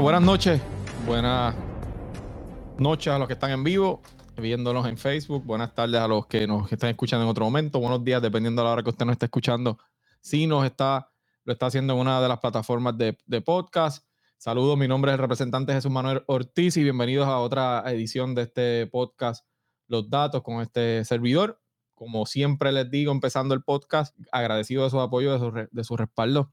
Buenas noches. Buenas noches a los que están en vivo, viéndonos en Facebook. Buenas tardes a los que nos están escuchando en otro momento. Buenos días, dependiendo de la hora que usted nos esté escuchando. Si nos está, lo está haciendo en una de las plataformas de, de podcast. Saludos, mi nombre es el representante Jesús Manuel Ortiz y bienvenidos a otra edición de este podcast, Los Datos, con este servidor. Como siempre les digo, empezando el podcast, agradecido de su apoyo, de su, de su respaldo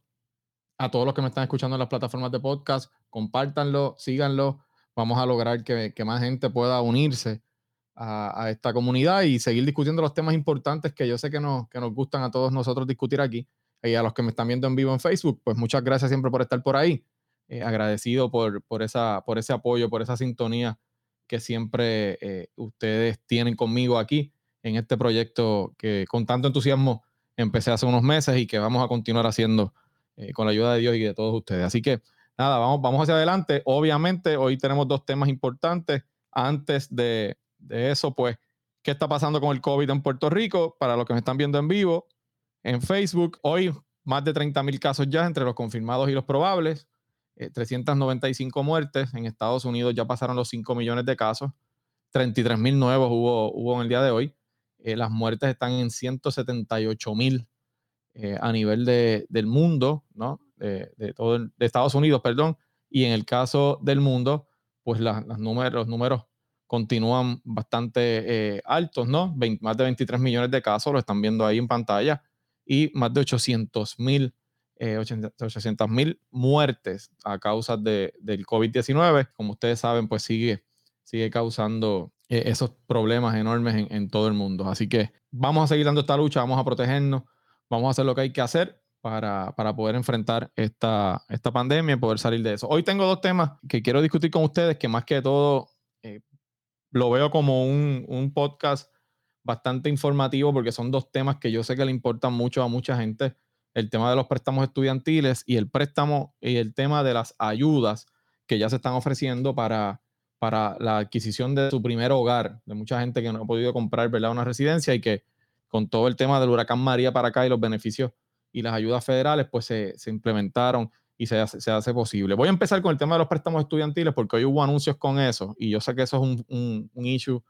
a todos los que me están escuchando en las plataformas de podcast, compártanlo, síganlo. Vamos a lograr que, más gente pueda unirse a, esta comunidad y seguir discutiendo los temas importantes que yo sé que nos, gustan a todos nosotros discutir aquí. Y a los que me están viendo en vivo en Facebook, pues muchas gracias siempre por estar por ahí. Eh, agradecido por ese apoyo, por esa sintonía que siempre eh, ustedes tienen conmigo aquí en este proyecto que con tanto entusiasmo empecé hace unos meses y que vamos a continuar haciendo eh, con la ayuda de Dios y de todos ustedes. Así que nada, vamos, vamos hacia adelante. Obviamente, hoy tenemos dos temas importantes. Antes de, de eso, pues, ¿qué está pasando con el COVID en Puerto Rico? Para los que me están viendo en vivo, en Facebook, hoy más de 30 mil casos ya entre los confirmados y los probables. Eh, 395 muertes. En Estados Unidos ya pasaron los 5 millones de casos. 33 mil nuevos hubo, hubo en el día de hoy. Eh, las muertes están en 178 mil eh, a nivel de, del mundo, ¿no? De, de, todo el, de, Estados Unidos, perdón, y en el caso del mundo, pues la, las números, los números continúan bastante eh, altos, ¿no? 20, más de 23 millones de casos, lo están viendo ahí en pantalla, y más de 800 mil eh, 800 mil muertes a causa de, del COVID-19. Como ustedes saben, pues sigue, sigue causando eh, esos problemas enormes en, en todo el mundo. Así que vamos a seguir dando esta lucha, vamos a protegernos vamos a hacer lo que hay que hacer para, para poder enfrentar esta, esta pandemia y poder salir de eso. Hoy tengo dos temas que quiero discutir con ustedes, que más que todo eh, lo veo como un, un, podcast bastante informativo porque son dos temas que yo sé que le importan mucho a mucha gente. El tema de los préstamos estudiantiles y el préstamo y el tema de las ayudas que ya se están ofreciendo para, para la adquisición de su primer hogar, de mucha gente que no ha podido comprar ¿verdad? una residencia y que con todo el tema del huracán María para acá y los beneficios y las ayudas federales, pues se, se implementaron y se hace, se hace, posible. Voy a empezar con el tema de los préstamos estudiantiles porque hoy hubo anuncios con eso y yo sé que eso es un, un, un issue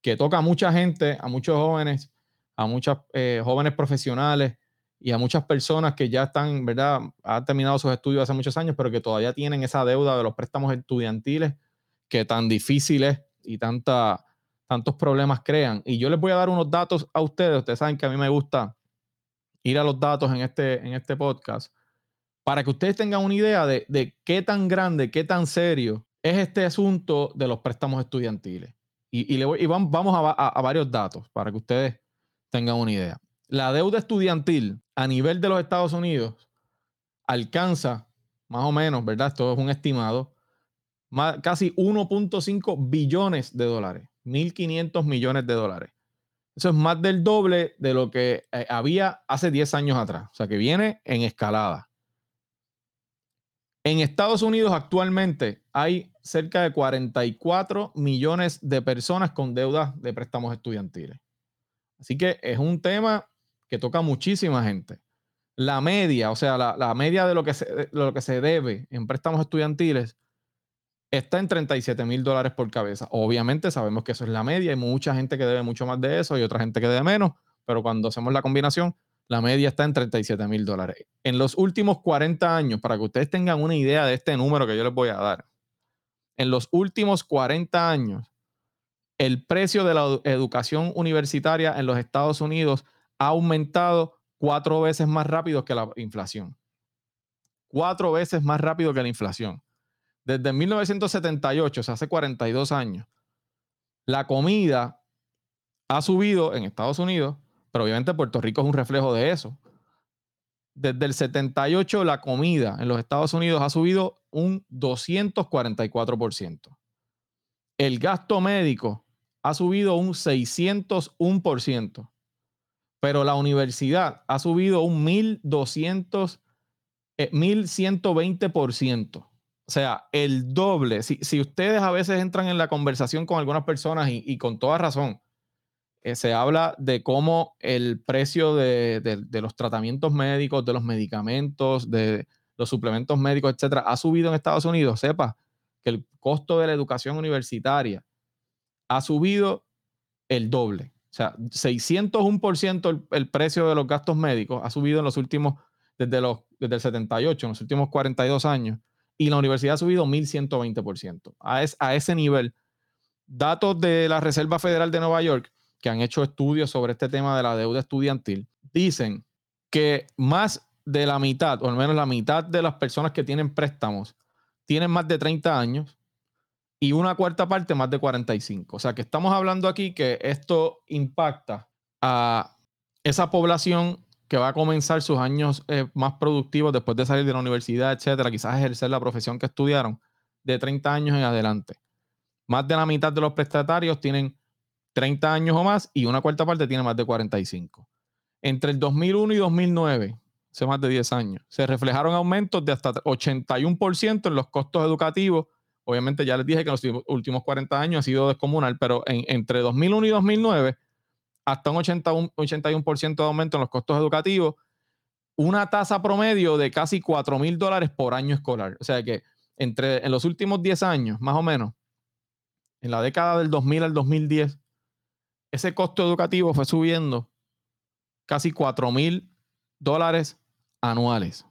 que toca a mucha gente, a muchos jóvenes, a muchas eh, jóvenes profesionales y a muchas personas que ya están, ¿verdad? Han terminado sus estudios hace muchos años, pero que todavía tienen esa deuda de los préstamos estudiantiles que tan difíciles y tanta tantos problemas crean. Y yo les voy a dar unos datos a ustedes. Ustedes saben que a mí me gusta ir a los datos en este, en este podcast para que ustedes tengan una idea de, de qué tan grande, qué tan serio es este asunto de los préstamos estudiantiles. Y, y, le voy, y vamos, vamos a, a, varios datos para que ustedes tengan una idea. La deuda estudiantil a nivel de los Estados Unidos alcanza más o menos, ¿verdad? Esto es un estimado, más, casi 1.5 billones de dólares. 1.500 millones de dólares. Eso es más del doble de lo que eh, había hace 10 años atrás. O sea, que viene en escalada. En Estados Unidos actualmente hay cerca de 44 millones de personas con deudas de préstamos estudiantiles. Así que es un tema que toca a muchísima gente. La media, o sea, la, la media de lo, que se, de lo que se debe en préstamos estudiantiles está en 37 mil dólares por cabeza. Obviamente sabemos que eso es la media, hay mucha gente que debe mucho más de eso y otra gente que debe menos, pero cuando hacemos la combinación, la media está en 37 mil dólares. En los últimos 40 años, para que ustedes tengan una idea de este número que yo les voy a dar, en los últimos 40 años, el precio de la educación universitaria en los Estados Unidos ha aumentado cuatro veces más rápido que la inflación. Cuatro veces más rápido que la inflación. Desde 1978, o sea, hace 42 años, la comida ha subido en Estados Unidos, pero obviamente Puerto Rico es un reflejo de eso. Desde el 78, la comida en los Estados Unidos ha subido un 244%. El gasto médico ha subido un 601%, pero la universidad ha subido un 1200, eh, 1120%. O sea, el doble. Si, si, ustedes a veces entran en la conversación con algunas personas y, con toda razón, eh, se habla de cómo el precio de, de, de, los tratamientos médicos, de los medicamentos, de los suplementos médicos, etcétera, ha subido en Estados Unidos, sepa que el costo de la educación universitaria ha subido el doble. O sea, 601% el, el precio de los gastos médicos ha subido en los últimos, desde, los, desde el 78, en los últimos 42 años. Y la universidad ha subido 1.120%. A, a ese nivel. Datos de la Reserva Federal de Nueva York, que han hecho estudios sobre este tema de la deuda estudiantil, dicen que más de la mitad, o al menos la mitad de las personas que tienen préstamos, tienen más de 30 años y una cuarta parte más de 45. O sea que estamos hablando aquí que esto impacta a esa población que va a comenzar sus años eh, más productivos después de salir de la universidad, etcétera, quizás ejercer la profesión que estudiaron de 30 años en adelante. Más de la mitad de los prestatarios tienen 30 años o más y una cuarta parte tiene más de 45. Entre el 2001 y 2009, hace más de 10 años, se reflejaron aumentos de hasta 81% en los costos educativos Obviamente ya les dije que en los últimos 40 años ha sido descomunal, pero entre 2001 y 2009, hasta un 81%, de aumento en los costos educativos, una tasa promedio de casi 4 mil dólares por año escolar. O sea que entre, en los últimos 10 años, más o menos, en la década del 2000 al 2010, ese costo educativo fue subiendo casi 4 mil dólares anuales.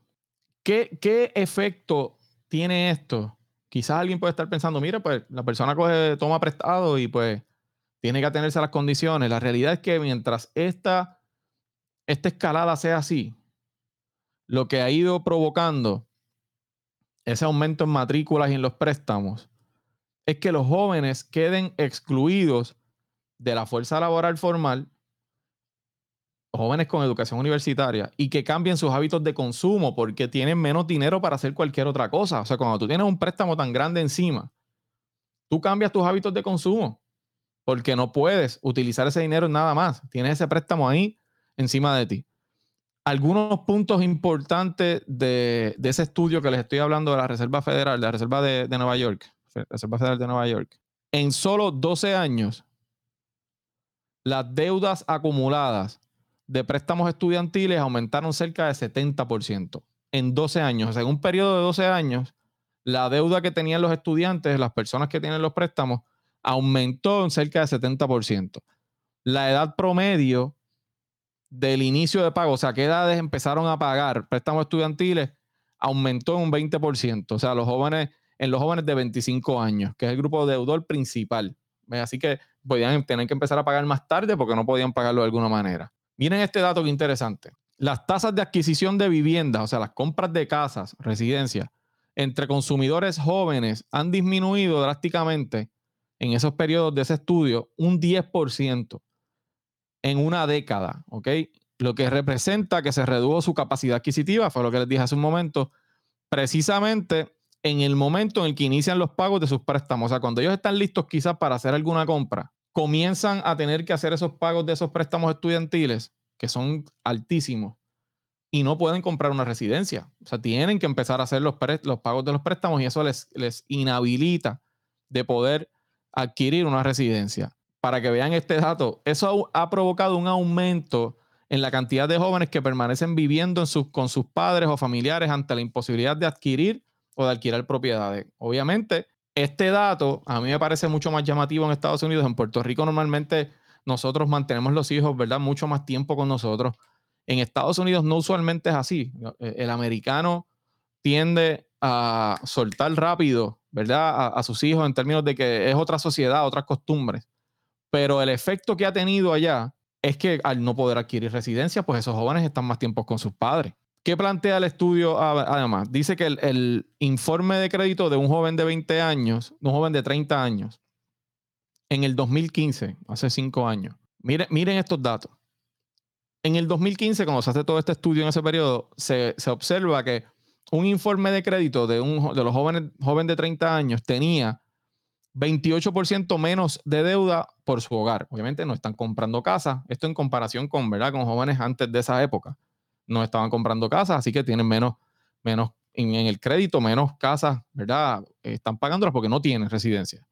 ¿Qué, ¿Qué efecto tiene esto quizás alguien puede estar pensando, mira, pues la persona coge, toma prestado y pues tiene que atenerse a las condiciones. La realidad es que mientras esta, esta escalada sea así, lo que ha ido provocando ese aumento en matrículas y en los préstamos es que los jóvenes queden excluidos de la fuerza laboral formal jóvenes con educación universitaria y que cambien sus hábitos de consumo porque tienen menos dinero para hacer cualquier otra cosa. O sea, cuando tú tienes un préstamo tan grande encima, tú cambias tus hábitos de consumo porque no puedes utilizar ese dinero en nada más. Tienes ese préstamo ahí encima de ti. Algunos puntos importantes de, ese estudio que les estoy hablando de la Reserva Federal, de la Reserva de, Nueva York, Reserva Federal de Nueva York. En solo 12 años, las deudas acumuladas de préstamos estudiantiles aumentaron cerca de 70% en 12 años. O sea, en un periodo de 12 años, la deuda que tenían los estudiantes, las personas que tienen los préstamos, aumentó en cerca de 70%. La edad promedio del inicio de pago, o sea, qué edades empezaron a pagar préstamos estudiantiles, aumentó en un 20%. O sea, los jóvenes, en los jóvenes de 25 años, que es el grupo deudor principal. Así que podían tener que empezar a pagar más tarde porque no podían pagarlo de alguna manera. Miren este dato que interesante. Las tasas de adquisición de viviendas, o sea, las compras de casas, residencias, entre consumidores jóvenes han disminuido drásticamente en esos periodos de ese estudio un 10% en una década, ¿ok? Lo que representa que se redujo su capacidad adquisitiva, fue lo que les dije hace un momento, precisamente en el momento en el que inician los pagos de sus préstamos. O sea, cuando ellos están listos quizás para hacer alguna compra, comienzan a tener que hacer esos pagos de esos préstamos estudiantiles, que son altísimos, y no pueden comprar una residencia. O sea, tienen que empezar a hacer los, los pagos de los préstamos y eso les, les inhabilita de poder adquirir una residencia. Para que vean este dato, eso ha, provocado un aumento en la cantidad de jóvenes que permanecen viviendo con sus padres o familiares ante la imposibilidad de adquirir o de adquirir propiedades. Obviamente, este dato a mí me parece mucho más llamativo en Estados Unidos. En Puerto Rico normalmente nosotros mantenemos los hijos, ¿verdad? Mucho más tiempo con nosotros. En Estados Unidos no usualmente es así. El americano tiende a soltar rápido, ¿verdad? A, sus hijos en términos de que es otra sociedad, otras costumbres. Pero el efecto que ha tenido allá es que al no poder adquirir residencia, pues esos jóvenes están más tiempo con sus padres. ¿Qué plantea el estudio además? Dice que el, informe de crédito de un joven de 20 años, un joven de 30 años, en el 2015, hace cinco años, miren, miren estos datos. En el 2015, cuando se hace todo este estudio en ese periodo, se, observa que un informe de crédito de, un, de los jóvenes, joven de 30 años tenía 28% menos de deuda por su hogar. Obviamente no están comprando casa. Esto en comparación con, ¿verdad? con jóvenes antes de esa época no estaban comprando casas, así que tienen menos, menos en, el crédito, menos casas, ¿verdad? Están pagándolas porque no tienen residencia.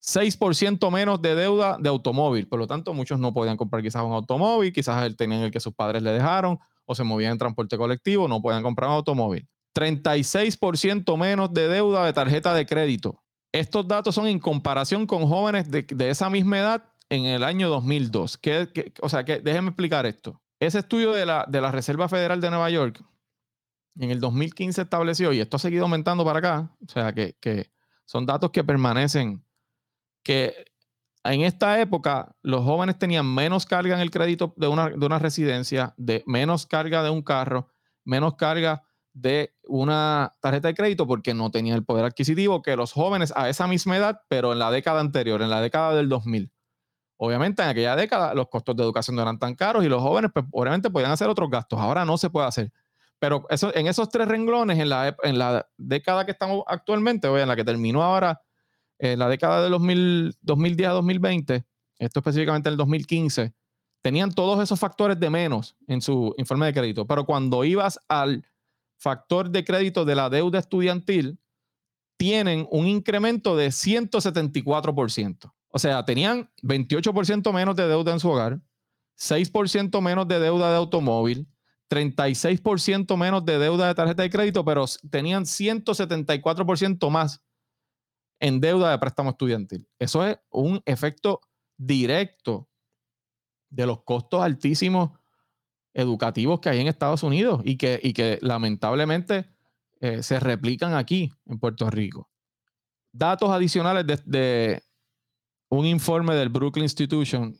6% menos de deuda de automóvil, por lo tanto muchos no podían comprar quizás un automóvil, quizás tenían el que sus padres le dejaron o se movían en transporte colectivo, no podían comprar un automóvil. 36% menos de deuda de tarjeta de crédito. Estos datos son en comparación con jóvenes de, esa misma edad en el año 2002. o sea, que, déjenme explicar esto. Ese estudio de la, de la Reserva Federal de Nueva York en el 2015 estableció, y esto ha seguido aumentando para acá, o sea, que, que son datos que permanecen, que en esta época los jóvenes tenían menos carga en el crédito de una, de una residencia, de menos carga de un carro, menos carga de una tarjeta de crédito porque no tenía el poder adquisitivo que los jóvenes a esa misma edad, pero en la década anterior, en la década del 2000. Obviamente en aquella década los costos de educación no eran tan caros y los jóvenes pues, obviamente podían hacer otros gastos. Ahora no se puede hacer. Pero eso, en esos tres renglones, en la, en la década que estamos actualmente, en la que terminó ahora, en la década de 2010 a 2020, esto específicamente en el 2015, tenían todos esos factores de menos en su informe de crédito. Pero cuando ibas al factor de crédito de la deuda estudiantil tienen un incremento de 174%. O sea, tenían 28% menos de deuda en su hogar, 6% menos de deuda de automóvil, 36% menos de deuda de tarjeta de crédito, pero tenían 174% más en deuda de préstamo estudiantil. Eso es un efecto directo de los costos altísimos educativos que hay en Estados Unidos y que, y que lamentablemente eh, se replican aquí en Puerto Rico. Datos adicionales de, un informe del Brooklyn Institution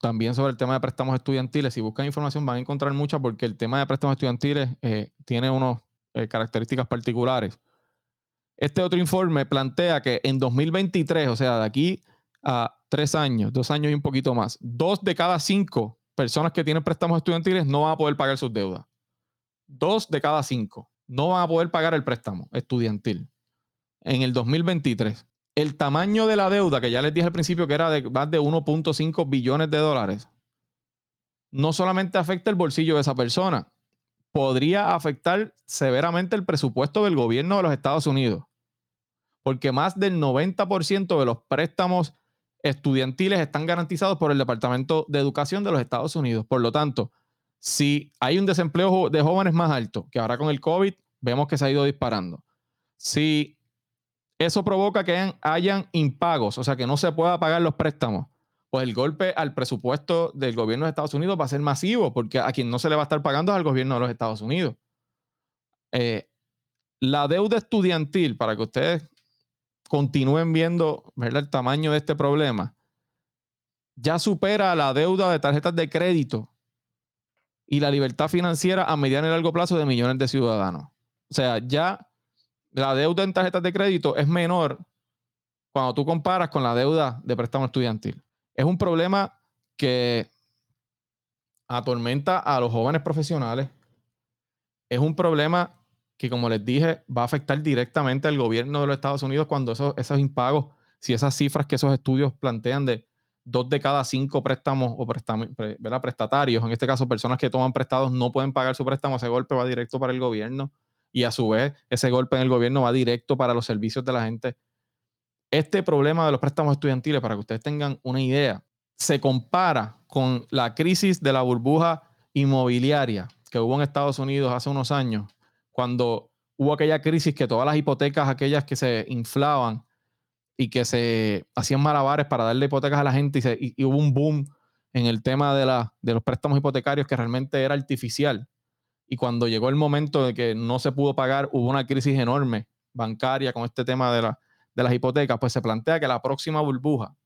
también sobre el tema de préstamos estudiantiles. Si buscan información van a encontrar mucha porque el tema de préstamos estudiantiles eh, tiene unas eh, características particulares. Este otro informe plantea que en 2023, o sea, de aquí a tres años, dos años y un poquito más, dos de cada cinco personas que tienen préstamos estudiantiles no van a poder pagar sus deudas. Dos de cada cinco no van a poder pagar el préstamo estudiantil en el 2023. El tamaño de la deuda, que ya les dije al principio que era de más de 1.5 billones de dólares, no solamente afecta el bolsillo de esa persona, podría afectar severamente el presupuesto del gobierno de los Estados Unidos. Porque más del 90% de los préstamos estudiantiles están garantizados por el Departamento de Educación de los Estados Unidos. Por lo tanto, si hay un desempleo de jóvenes más alto, que ahora con el COVID vemos que se ha ido disparando, si eso provoca que hayan impagos, o sea, que no se pueda pagar los préstamos, pues el golpe al presupuesto del gobierno de Estados Unidos va a ser masivo, porque a quien no se le va a estar pagando es al gobierno de los Estados Unidos. Eh, la deuda estudiantil, para que ustedes continúen viendo ¿verdad? el tamaño de este problema, ya supera la deuda de tarjetas de crédito y la libertad financiera a mediano y largo plazo de millones de ciudadanos. O sea, ya la deuda en tarjetas de crédito es menor cuando tú comparas con la deuda de préstamo estudiantil. Es un problema que atormenta a los jóvenes profesionales. Es un problema que como les dije, va a afectar directamente al gobierno de los Estados Unidos cuando esos, esos impagos, si esas cifras que esos estudios plantean de dos de cada cinco préstamos o prestatarios, en este caso personas que toman prestados, no pueden pagar su préstamo, ese golpe va directo para el gobierno y a su vez ese golpe en el gobierno va directo para los servicios de la gente. Este problema de los préstamos estudiantiles, para que ustedes tengan una idea, se compara con la crisis de la burbuja inmobiliaria que hubo en Estados Unidos hace unos años, cuando hubo aquella crisis que todas las hipotecas, aquellas que se inflaban y que se hacían malabares para darle hipotecas a la gente y, hubo un boom en el tema de, de los préstamos hipotecarios que realmente era artificial. Y cuando llegó el momento de que no se pudo pagar, hubo una crisis enorme bancaria con este tema de, de las hipotecas, pues se plantea que la próxima burbuja,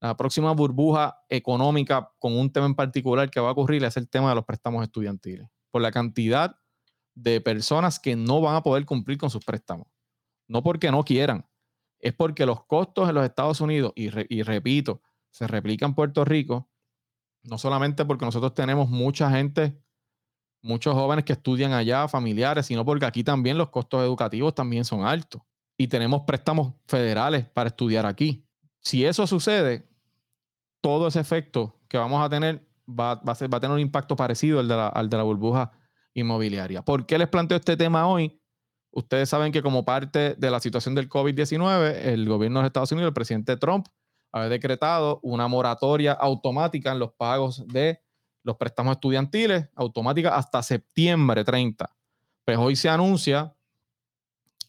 la próxima burbuja económica con un tema en particular que va a ocurrir es el tema de los préstamos estudiantiles. Por la cantidad de personas que no van a poder cumplir con sus préstamos. No porque no quieran, es porque los costos en los Estados Unidos, y, repito, se replica en Puerto Rico, no solamente porque nosotros tenemos mucha gente, muchos jóvenes que estudian allá, familiares, sino porque aquí también los costos educativos también son altos. Y tenemos préstamos federales para estudiar aquí. Si eso sucede, todo ese efecto que vamos a tener va, a, ser, va a, tener un impacto parecido de la, al de la burbuja inmobiliaria. ¿Por qué les planteo este tema hoy? Ustedes saben que como parte de la situación del COVID-19, el gobierno de Estados Unidos, el presidente Trump, ha decretado una moratoria automática en los pagos de los préstamos estudiantiles, automática hasta septiembre 30, Pues hoy se anuncia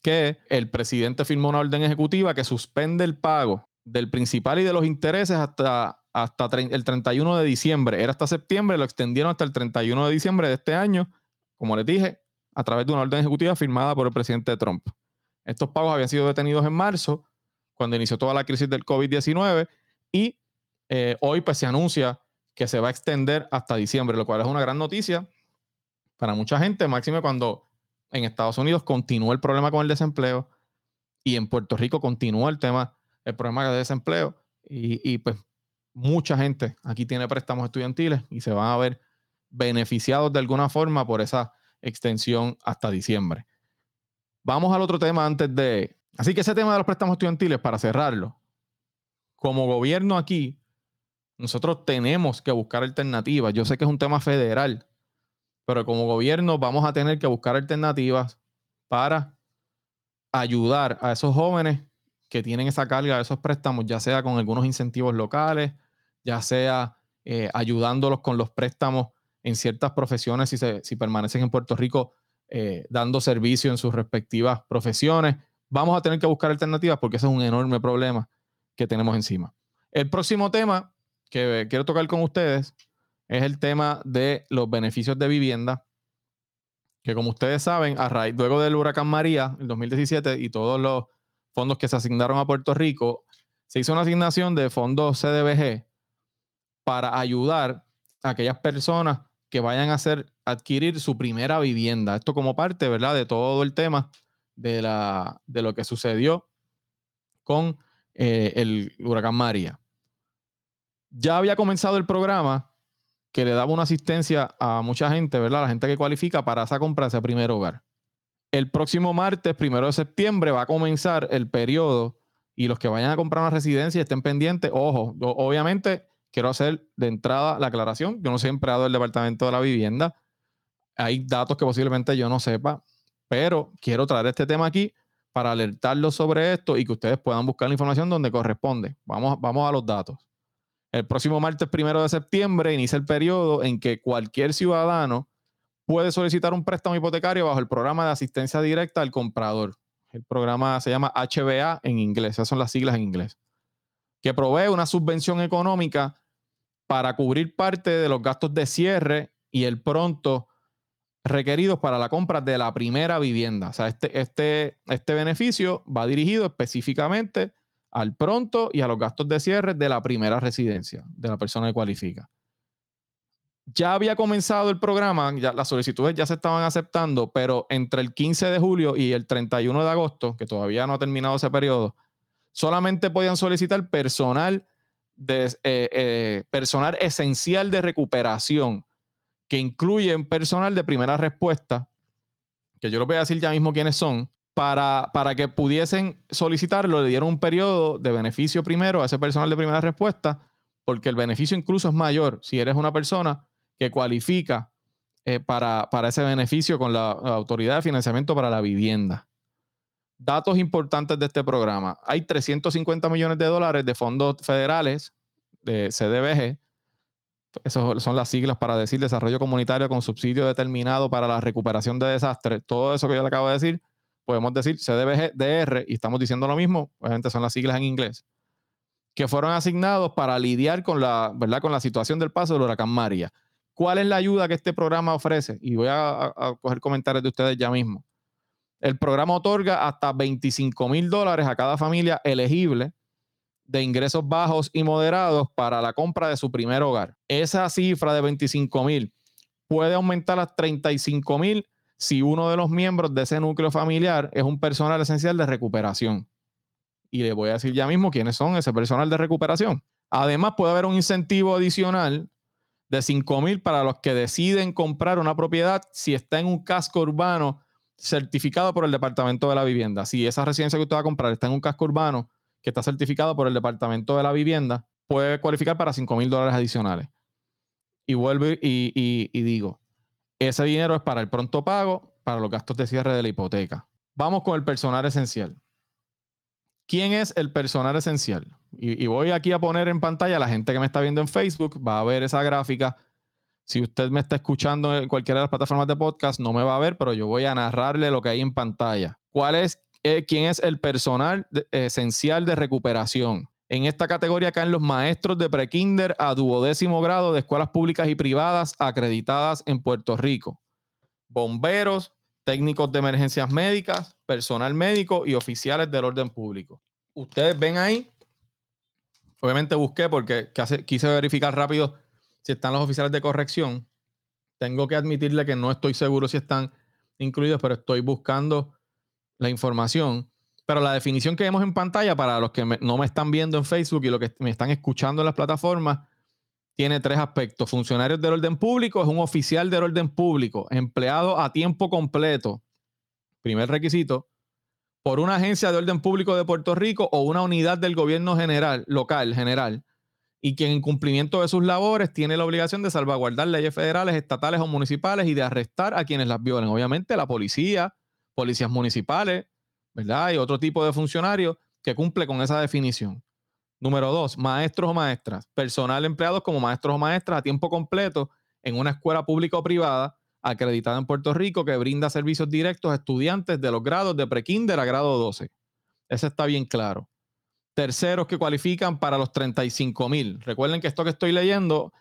que el presidente firmó una orden ejecutiva que suspende el pago del principal y de los intereses hasta, hasta el 31 de diciembre. Era hasta septiembre, lo extendieron hasta el 31 de diciembre de este año, como les dije, a través de una orden ejecutiva firmada por el presidente Trump. Estos pagos habían sido detenidos en marzo, cuando inició toda la crisis del COVID-19, y eh, hoy pues se anuncia que se va a extender hasta diciembre, lo cual es una gran noticia para mucha gente, máximo cuando en Estados Unidos continúa el problema con el desempleo y en Puerto Rico continúa el tema, el problema de desempleo y, pues mucha gente aquí tiene préstamos estudiantiles y se van a ver beneficiados de alguna forma por esa extensión hasta diciembre. Vamos al otro tema antes de... Así que ese tema de los préstamos estudiantiles, para cerrarlo, como gobierno aquí, nosotros tenemos que buscar alternativas. Yo sé que es un tema federal, pero como gobierno vamos a tener que buscar alternativas para ayudar a esos jóvenes que tienen esa carga de esos préstamos, ya sea con algunos incentivos locales, ya sea eh, ayudándolos con los préstamos en ciertas profesiones si, si permanecen en Puerto Rico eh, dando servicio en sus respectivas profesiones. Vamos a tener que buscar alternativas porque ese es un enorme problema que tenemos encima. El próximo tema que quiero tocar con ustedes es el tema de los beneficios de vivienda, que como ustedes saben, a raíz, luego del huracán María, en 2017, y todos los fondos que se asignaron a Puerto Rico, se hizo una asignación de fondos CDBG para ayudar a aquellas personas que vayan a hacer, adquirir su primera vivienda. Esto como parte, ¿verdad?, de todo el tema de, la, de lo que sucedió con eh, el huracán María. Ya había comenzado el programa que le daba una asistencia a mucha gente, ¿verdad? La gente que cualifica para esa compra ese primer hogar. El próximo martes, primero de septiembre, va a comenzar el periodo y los que vayan a comprar una residencia estén pendientes. Ojo, obviamente quiero hacer de entrada la aclaración. Yo no soy empleado del Departamento de la Vivienda. Hay datos que posiblemente yo no sepa, pero quiero traer este tema aquí para alertarlos sobre esto y que ustedes puedan buscar la información donde corresponde. Vamos, vamos a los datos. El próximo martes primero de septiembre inicia el periodo en que cualquier ciudadano puede solicitar un préstamo hipotecario bajo el programa de asistencia directa al comprador. El programa se llama HBA en inglés, esas son las siglas en inglés, que provee una subvención económica para cubrir parte de los gastos de cierre y el pronto requeridos para la compra de la primera vivienda. O sea, este, este, este beneficio va dirigido específicamente al pronto y a los gastos de cierre de la primera residencia de la persona que cualifica. Ya había comenzado el programa, ya, las solicitudes ya se estaban aceptando, pero entre el 15 de julio y el 31 de agosto, que todavía no ha terminado ese periodo, solamente podían solicitar personal, de, eh, eh, personal esencial de recuperación, que incluyen personal de primera respuesta, que yo les voy a decir ya mismo quiénes son, para, para que pudiesen solicitarlo, le dieron un periodo de beneficio primero a ese personal de primera respuesta, porque el beneficio incluso es mayor si eres una persona que cualifica eh, para, ese beneficio con la, Autoridad de Financiamiento para la Vivienda. Datos importantes de este programa. Hay 350 millones de dólares de fondos federales de CDBG. Esas son las siglas para decir desarrollo comunitario con subsidio determinado para la recuperación de desastres. Todo eso que yo le acabo de decir podemos decir CDBG-DR, y estamos diciendo lo mismo, obviamente son las siglas en inglés, que fueron asignados para lidiar con la, ¿verdad? con la situación del paso del huracán María. ¿Cuál es la ayuda que este programa ofrece? Y voy a, coger comentarios de ustedes ya mismo. El programa otorga hasta 25 mil dólares a cada familia elegible de ingresos bajos y moderados para la compra de su primer hogar. Esa cifra de 25 mil puede aumentar a 35 mil si uno de los miembros de ese núcleo familiar es un personal esencial de recuperación. Y le voy a decir ya mismo quiénes son ese personal de recuperación. Además, puede haber un incentivo adicional de 5 mil para los que deciden comprar una propiedad si está en un casco urbano certificado por el Departamento de la Vivienda. Si esa residencia que usted va a comprar está en un casco urbano que está certificado por el Departamento de la Vivienda, puede cualificar para 5 mil dólares adicionales. Y vuelvo y digo, ese dinero es para el pronto pago, para los gastos de cierre de la hipoteca. Vamos con el personal esencial. ¿Quién es el personal esencial? Y, voy aquí a poner en pantalla a la gente que me está viendo en Facebook, va a ver esa gráfica. Si usted me está escuchando en cualquiera de las plataformas de podcast, no me va a ver, pero yo voy a narrarle lo que hay en pantalla. ¿Cuál es, eh, quién es el personal esencial de recuperación? En esta categoría caen los maestros de prekinder a duodécimo grado de escuelas públicas y privadas acreditadas en Puerto Rico. Bomberos, técnicos de emergencias médicas, personal médico y oficiales del orden público. Ustedes ven ahí, obviamente busqué porque quise verificar rápido si están los oficiales de corrección. Tengo que admitirle que no estoy seguro si están incluidos, pero estoy buscando la información. Pero la definición que vemos en pantalla para los que no me están viendo en Facebook y los que me están escuchando en las plataformas, tiene tres aspectos. Funcionarios del orden público es un oficial del orden público, empleado a tiempo completo. Primer requisito, por una agencia de orden público de Puerto Rico o una unidad del gobierno general, local, general, y quien en cumplimiento de sus labores tiene la obligación de salvaguardar leyes federales, estatales o municipales y de arrestar a quienes las violen. Obviamente la policía, policías municipales, ¿verdad? Y otro tipo de funcionarios que cumple con esa definición. Número dos, maestros o maestras, personal empleados como maestros o maestras a tiempo completo en una escuela pública o privada acreditada en Puerto Rico que brinda servicios directos a estudiantes de los grados de prekinder a grado 12. Ese está bien claro terceros que cualifican para los 35 mil. Recuerden que esto que estoy leyendo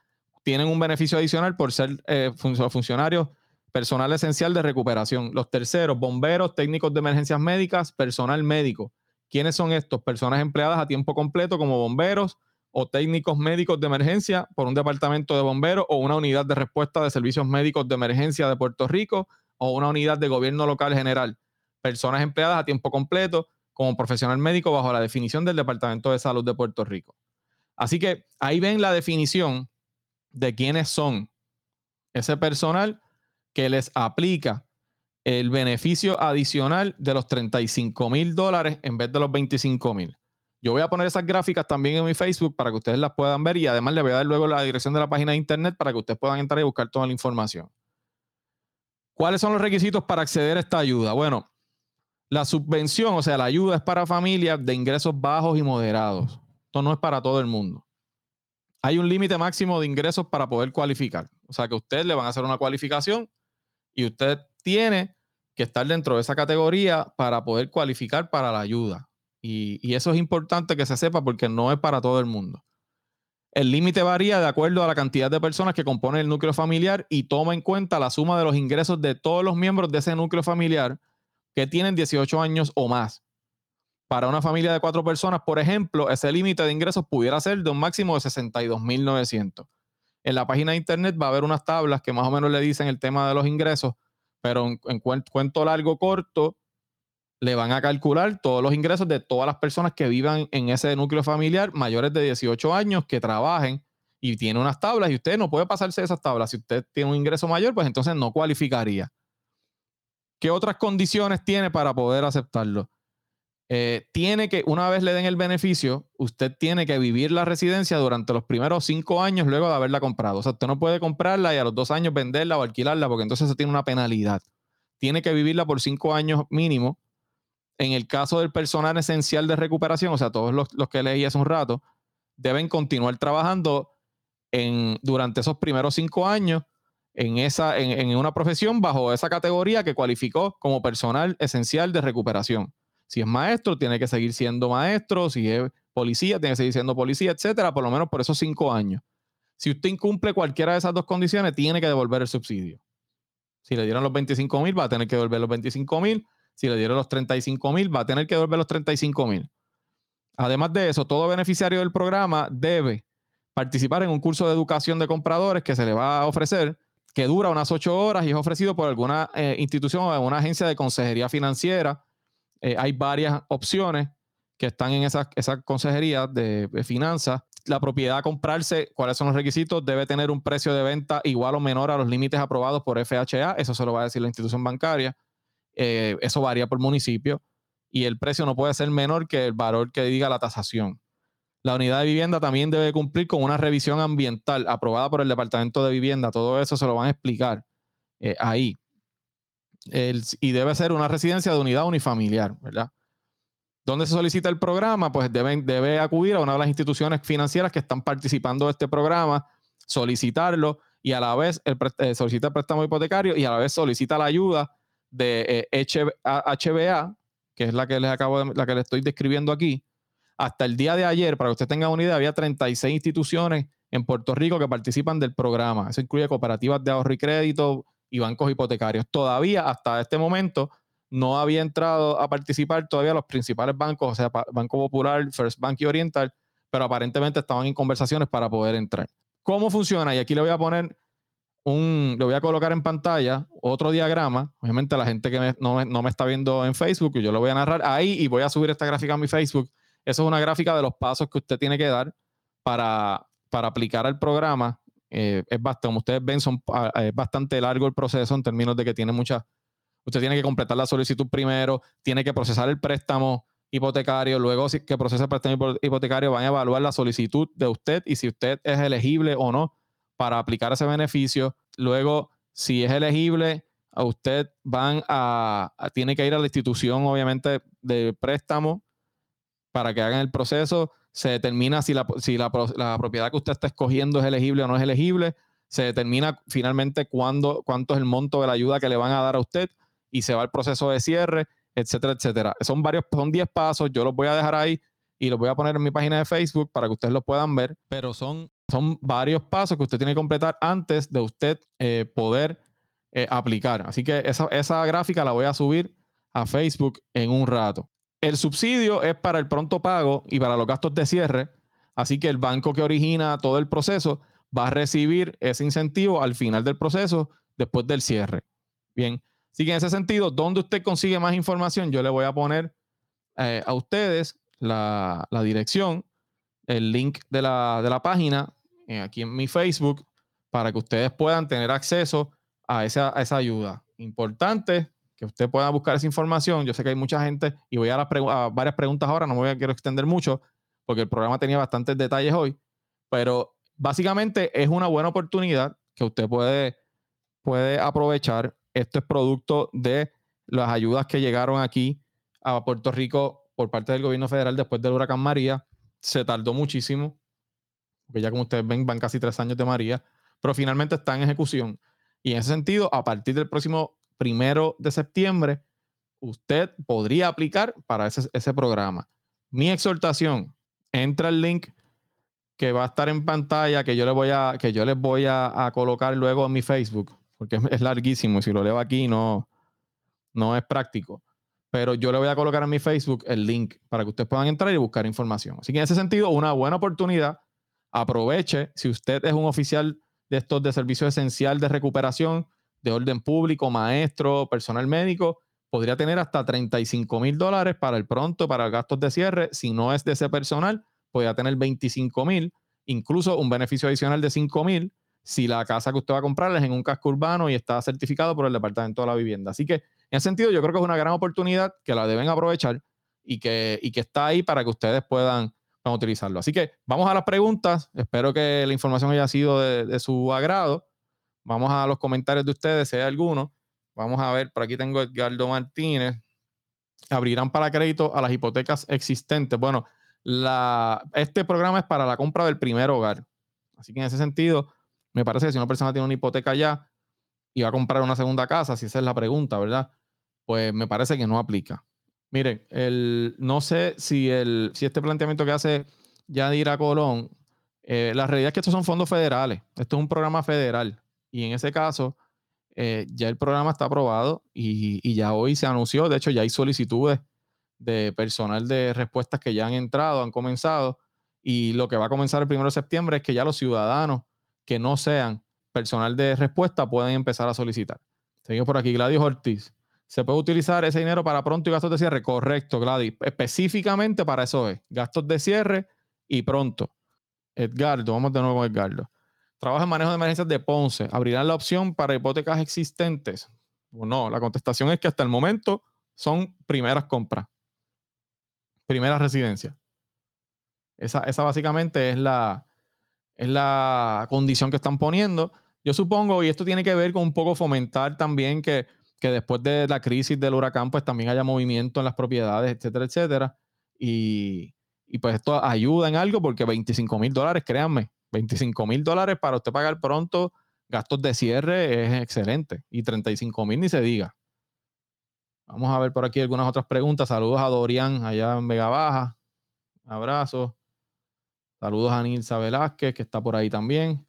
tienen un beneficio adicional por ser eh, funcionarios personal esencial de recuperación. Los terceros, bomberos, técnicos de emergencias médicas, personal médico. ¿Quiénes son estos? Personas empleadas a tiempo completo como bomberos o técnicos médicos de emergencia por un departamento de bomberos o una unidad de respuesta de servicios médicos de emergencia de Puerto Rico o una unidad de gobierno local general. Personas empleadas a tiempo completo como profesional médico bajo la definición del Departamento de Salud de Puerto Rico. Así que ahí ven la definición de quiénes son ese personal que les aplica el beneficio adicional de los 35 mil dólares en vez de los 25 mil. Yo voy a poner esas gráficas también en mi Facebook para que ustedes las puedan ver y además les voy a dar luego la dirección de la página de internet para que ustedes puedan entrar y buscar toda la información. ¿Cuáles son los requisitos para acceder a esta ayuda? Bueno, la subvención, o sea, la ayuda es para familias de ingresos bajos y moderados. Esto no es para todo el mundo. Hay un límite máximo de ingresos para poder cualificar. O sea, que usted le van a hacer una cualificación y usted tiene que estar dentro de esa categoría para poder cualificar para la ayuda. Y, y eso es importante que se sepa porque no es para todo el mundo. El límite varía de acuerdo a la cantidad de personas que componen el núcleo familiar y toma en cuenta la suma de los ingresos de todos los miembros de ese núcleo familiar que tienen 18 años o más. Para una familia de cuatro personas, por ejemplo, ese límite de ingresos pudiera ser de un máximo de 62.900. En la página de internet va a haber unas tablas que más o menos le dicen el tema de los ingresos, pero en, cuento largo corto, le van a calcular todos los ingresos de todas las personas que vivan en ese núcleo familiar mayores de 18 años que trabajen y tiene unas tablas y usted no puede pasarse esas tablas. Si usted tiene un ingreso mayor, pues entonces no cualificaría. ¿Qué otras condiciones tiene para poder aceptarlo? Eh, tiene que, una vez le den el beneficio, usted tiene que vivir la residencia durante los primeros cinco años luego de haberla comprado. O sea, usted no puede comprarla y a los dos años venderla o alquilarla porque entonces se tiene una penalidad. Tiene que vivirla por cinco años mínimo. En el caso del personal esencial de recuperación, o sea, todos los, que leí hace un rato, deben continuar trabajando en, durante esos primeros cinco años en, esa, en, una profesión bajo esa categoría que cualificó como personal esencial de recuperación. Si es maestro, tiene que seguir siendo maestro. Si es policía, tiene que seguir siendo policía, etcétera, por lo menos por esos cinco años. Si usted incumple cualquiera de esas dos condiciones, tiene que devolver el subsidio. Si le dieron los 25 mil, va a tener que devolver los 25 mil. Si le dieron los 35 mil, va a tener que devolver los 35 mil. Además de eso, todo beneficiario del programa debe participar en un curso de educación de compradores que se le va a ofrecer que dura unas ocho horas y es ofrecido por alguna eh, institución o alguna agencia de consejería financiera. Eh, hay varias opciones que están en esa, esa consejería de, finanzas. La propiedad a comprarse, cuáles son los requisitos, debe tener un precio de venta igual o menor a los límites aprobados por FHA. Eso se lo va a decir la institución bancaria. Eh, eso varía por municipio. Y el precio no puede ser menor que el valor que diga la tasación. La unidad de vivienda también debe cumplir con una revisión ambiental aprobada por el Departamento de Vivienda. Todo eso se lo van a explicar eh, ahí. y debe ser una residencia de unidad unifamiliar, ¿verdad? ¿Dónde se solicita el programa? Pues debe acudir a una de las instituciones financieras que están participando de este programa, solicitarlo y a la vez eh, solicita el préstamo hipotecario y a la vez solicita la ayuda de HBA, que es la que les acabo de, la que les estoy describiendo aquí. Hasta el día de ayer, para que usted tenga una idea, había 36 instituciones en Puerto Rico que participan del programa. Eso incluye cooperativas de ahorro y crédito y bancos hipotecarios. Todavía, hasta este momento, no había entrado a participar todavía los principales bancos, o sea, Banco Popular, First Bank y Oriental, pero aparentemente estaban en conversaciones para poder entrar. ¿Cómo funciona? Y aquí le voy a poner le voy a colocar en pantalla otro diagrama. Obviamente la gente que no, no, me está viendo en Facebook, yo lo voy a narrar ahí y voy a subir esta gráfica a mi Facebook. Eso es una gráfica de los pasos que usted tiene que dar para, para aplicar al programa. Eh, es bastante, como ustedes ven, son, ah, es bastante largo el proceso en términos de que tiene muchas Usted tiene que completar la solicitud primero, tiene que procesar el préstamo hipotecario, luego que procese el préstamo hipotecario van a evaluar la solicitud de usted y si usted es elegible o no para aplicar ese beneficio. Luego, si es elegible, a usted van a, tiene que ir a la institución, obviamente, de préstamo para que hagan el proceso. Se determina si, la, si la, propiedad que usted está escogiendo es elegible o no es elegible. Se determina finalmente cuándo, cuánto es el monto de la ayuda que le van a dar a usted y se va al proceso de cierre, etcétera, etcétera. Son varios, son 10 pasos, yo los voy a dejar ahí y los voy a poner en mi página de Facebook para que ustedes los puedan ver, pero son, son varios pasos que usted tiene que completar antes de usted eh, poder eh, aplicar. Así que esa, esa gráfica la voy a subir a Facebook en un rato. El subsidio es para el pronto pago y para los gastos de cierre, así que el banco que origina todo el proceso va a recibir ese incentivo al final del proceso después del cierre. Bien, Así que en ese sentido, ¿dónde usted consigue más información? Yo le voy a poner eh, a ustedes la, dirección, el link de la, página eh, aquí en mi Facebook para que ustedes puedan tener acceso a esa, ayuda. Importante que usted pueda buscar esa información. Yo sé que hay mucha gente y voy a, a varias preguntas ahora, no me voy a quiero extender mucho porque el programa tenía bastantes detalles hoy, pero básicamente es una buena oportunidad que usted puede, puede aprovechar esto es producto de las ayudas que llegaron aquí a Puerto Rico por parte del gobierno federal después del huracán María. Se tardó muchísimo, porque ya como ustedes ven, van casi tres años de María, pero finalmente está en ejecución. Y en ese sentido, a partir del próximo primero de septiembre, usted podría aplicar para ese, programa. Mi exhortación, entra el link que va a estar en pantalla, que yo les voy a, que yo les voy a colocar luego en mi Facebook porque es larguísimo y si lo leo aquí no, no es práctico. Pero yo le voy a colocar en mi Facebook el link para que ustedes puedan entrar y buscar información. Así que en ese sentido, una buena oportunidad. Aproveche si usted es un oficial de estos de servicio esencial de recuperación, de orden público, maestro, personal médico, podría tener hasta 35 mil dólares para el pronto, para gastos de cierre. Si no es de ese personal, podría tener 25 mil, incluso un beneficio adicional de 5 mil si la casa que usted va a comprar es en un casco urbano y está certificado por el Departamento de la Vivienda. Así que en ese sentido yo creo que es una gran oportunidad que la deben aprovechar y que, que está ahí para que ustedes puedan, utilizarlo. Así que vamos a las preguntas. Espero que la información haya sido de, su agrado. Vamos a los comentarios de ustedes, si hay alguno. Vamos a ver, por aquí tengo Edgardo Martínez. Abrirán para crédito a las hipotecas existentes. Bueno, este programa es para la compra del primer hogar. Así que en ese sentido, me parece que si una persona tiene una hipoteca ya y va a comprar una segunda casa, si esa es la pregunta, ¿verdad? Pues me parece que no aplica. Miren, no sé si este planteamiento que hace Yadira Colón, eh, la realidad es que estos son fondos federales, esto es un programa federal y en ese caso eh, ya el programa está aprobado y, ya hoy se anunció, de hecho ya hay solicitudes de personal de respuestas que ya han entrado, han comenzado y lo que va a comenzar el 1 de septiembre es que ya los ciudadanos que no sean personal de respuesta pueden empezar a solicitar. Seguimos por aquí, Gladys Ortiz. ¿Se puede utilizar ese dinero para pronto y gastos de cierre? Correcto, Gladys. Específicamente para eso es. Gastos de cierre y pronto. Edgardo, vamos de nuevo Edgardo. Trabaja en manejo de emergencias de Ponce. ¿Abrirán la opción para hipotecas existentes? no, la contestación es que hasta el momento son primeras compras. Primeras residencias. Esa, esa básicamente es la, es la condición que están poniendo. Yo supongo, y esto tiene que ver con un poco fomentar también que, después de la crisis del huracán, pues también haya movimiento en las propiedades, etcétera, etcétera. Y, pues esto ayuda en algo porque 25 mil dólares, créanme, 25 mil dólares para usted pagar pronto Gastos de cierre es excelente. Y 35 mil ni se diga. Vamos a ver por aquí algunas otras preguntas. Saludos a Dorian allá en Vega Baja. Abrazos. Saludos a Nilsa Velázquez, que está por ahí también.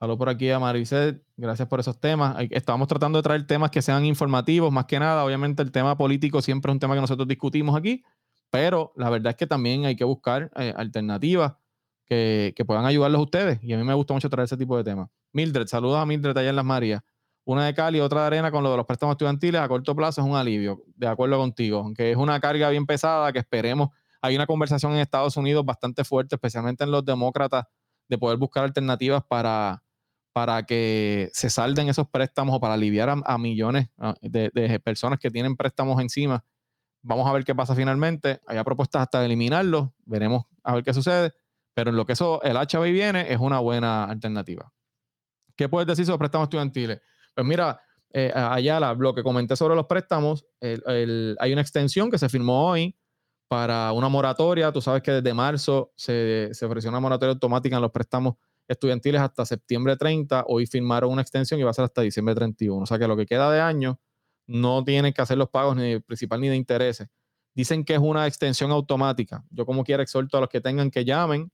Saludos por aquí a Maricet. Gracias por esos temas. Estamos tratando de traer temas que sean informativos, más que nada. Obviamente, el tema político siempre es un tema que nosotros discutimos aquí, pero la verdad es que también hay que buscar eh, alternativas que, puedan ayudarlos ustedes. Y a mí me gusta mucho traer ese tipo de temas. Mildred, saludos a Mildred allá en Las Marías una de Cali otra de arena con lo de los préstamos estudiantiles a corto plazo es un alivio, de acuerdo contigo, aunque es una carga bien pesada que esperemos. Hay una conversación en Estados Unidos bastante fuerte, especialmente en los demócratas, de poder buscar alternativas para, para que se salden esos préstamos o para aliviar a, millones de, personas que tienen préstamos encima. Vamos a ver qué pasa finalmente. Hay propuestas hasta de eliminarlos, veremos a ver qué sucede, pero en lo que eso el HB viene es una buena alternativa. ¿Qué puedes decir sobre préstamos estudiantiles? Pues mira, eh, allá lo que comenté sobre los préstamos, hay una extensión que se firmó hoy para una moratoria. Tú sabes que desde marzo se, se ofreció una moratoria automática en los préstamos estudiantiles hasta septiembre 30. Hoy firmaron una extensión y va a ser hasta diciembre 31. O sea que lo que queda de año no tienen que hacer los pagos ni principal ni de intereses. Dicen que es una extensión automática. Yo como quiera exhorto a los que tengan que llamen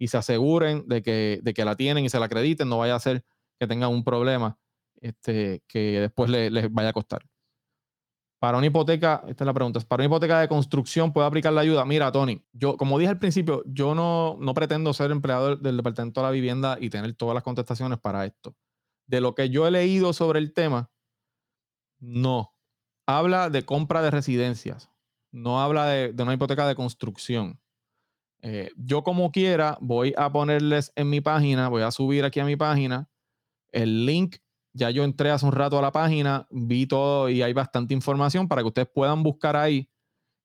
y se aseguren de que, de que la tienen y se la acrediten. No vaya a ser que tengan un problema este, que después les, vaya a costar. Para una hipoteca, esta es la pregunta, para una hipoteca de construcción puede aplicar la ayuda. Mira, Tony, yo, como dije al principio, yo no, no pretendo ser empleado del Departamento de la Vivienda y tener todas las contestaciones para esto. De lo que yo he leído sobre el tema, no. Habla de compra de residencias, no habla de, una hipoteca de construcción. Eh, yo como quiera voy a ponerles en mi página, voy a subir aquí a mi página el link ya yo entré hace un rato a la página, vi todo y hay bastante información para que ustedes puedan buscar ahí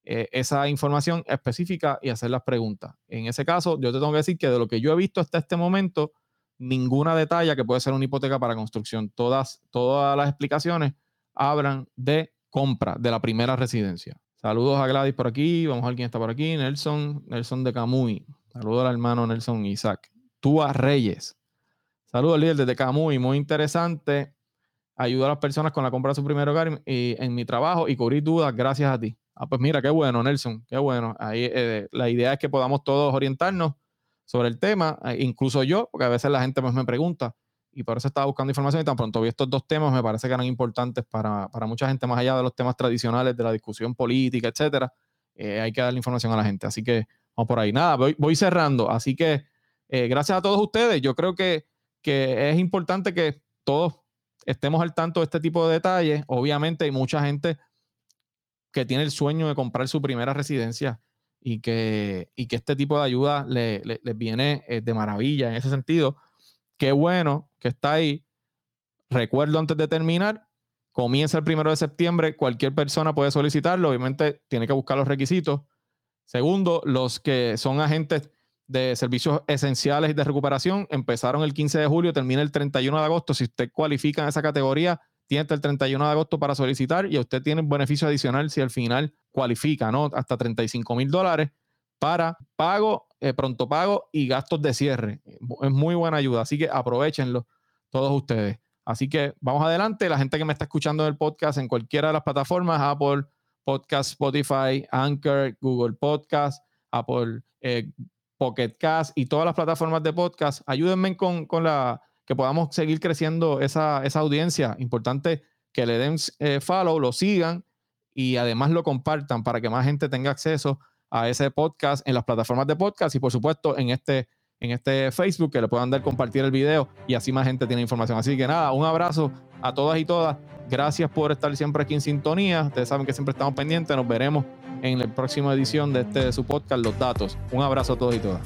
eh, esa información específica y hacer las preguntas. En ese caso, yo te tengo que decir que de lo que yo he visto hasta este momento, ninguna detalle que puede ser una hipoteca para construcción. Todas, todas las explicaciones hablan de compra de la primera residencia. Saludos a Gladys por aquí. Vamos a ver quién está por aquí. Nelson, Nelson de Camuy. Saludos al hermano Nelson Isaac. Tú a Reyes. Saludos, líder desde Camuy. Muy interesante. Ayuda a las personas con la compra de su primer hogar y, en mi trabajo y cubrir dudas gracias a ti. Ah, pues mira, qué bueno, Nelson. Qué bueno. Ahí eh, la idea es que podamos todos orientarnos sobre el tema, eh, incluso yo, porque a veces la gente pues, me pregunta y por eso estaba buscando información y tan pronto vi estos dos temas, me parece que eran importantes para, mucha gente, más allá de los temas tradicionales de la discusión política, etcétera. Eh, hay que darle información a la gente. Así que vamos por ahí. Nada, voy, voy cerrando. Así que gracias a todos ustedes. Yo creo que que es importante que todos estemos al tanto de este tipo de detalles. Obviamente hay mucha gente que tiene el sueño de comprar su primera residencia y que, que este tipo de ayuda les viene eh, de maravilla en ese sentido. Qué bueno que está ahí. Recuerdo antes de terminar, comienza el primero de septiembre, cualquier persona puede solicitarlo, obviamente tiene que buscar los requisitos. Segundo, los que son agentes de servicios esenciales y de recuperación empezaron el 15 de julio, termina el 31 de agosto. Si usted cualifica en esa categoría, tiene hasta el 31 de agosto para solicitar y usted tiene un beneficio adicional si al final cualifica, ¿no? Hasta 35 mil dólares para pago, eh, pronto pago y gastos de cierre. Es muy buena ayuda, así que aprovechenlo todos ustedes. Así que vamos adelante. La gente que me está escuchando en el podcast en cualquiera de las plataformas, Apple Podcast, Spotify, Anchor, Google Podcast, Apple eh, Pocket Cast y todas las plataformas de podcast. Ayúdenme con, la que podamos seguir creciendo esa, audiencia. Importante que le den eh, follow, lo sigan y además lo compartan para que más gente tenga acceso a ese podcast en las plataformas de podcast y por supuesto en este, en este Facebook que le puedan dar compartir el video y así más gente tiene información. Así que nada, un abrazo a todas y todas. Gracias por estar siempre aquí en sintonía. Ustedes saben que siempre estamos pendientes. Nos veremos en la próxima edición de este de su podcast Los Datos. Un abrazo a todos y todas.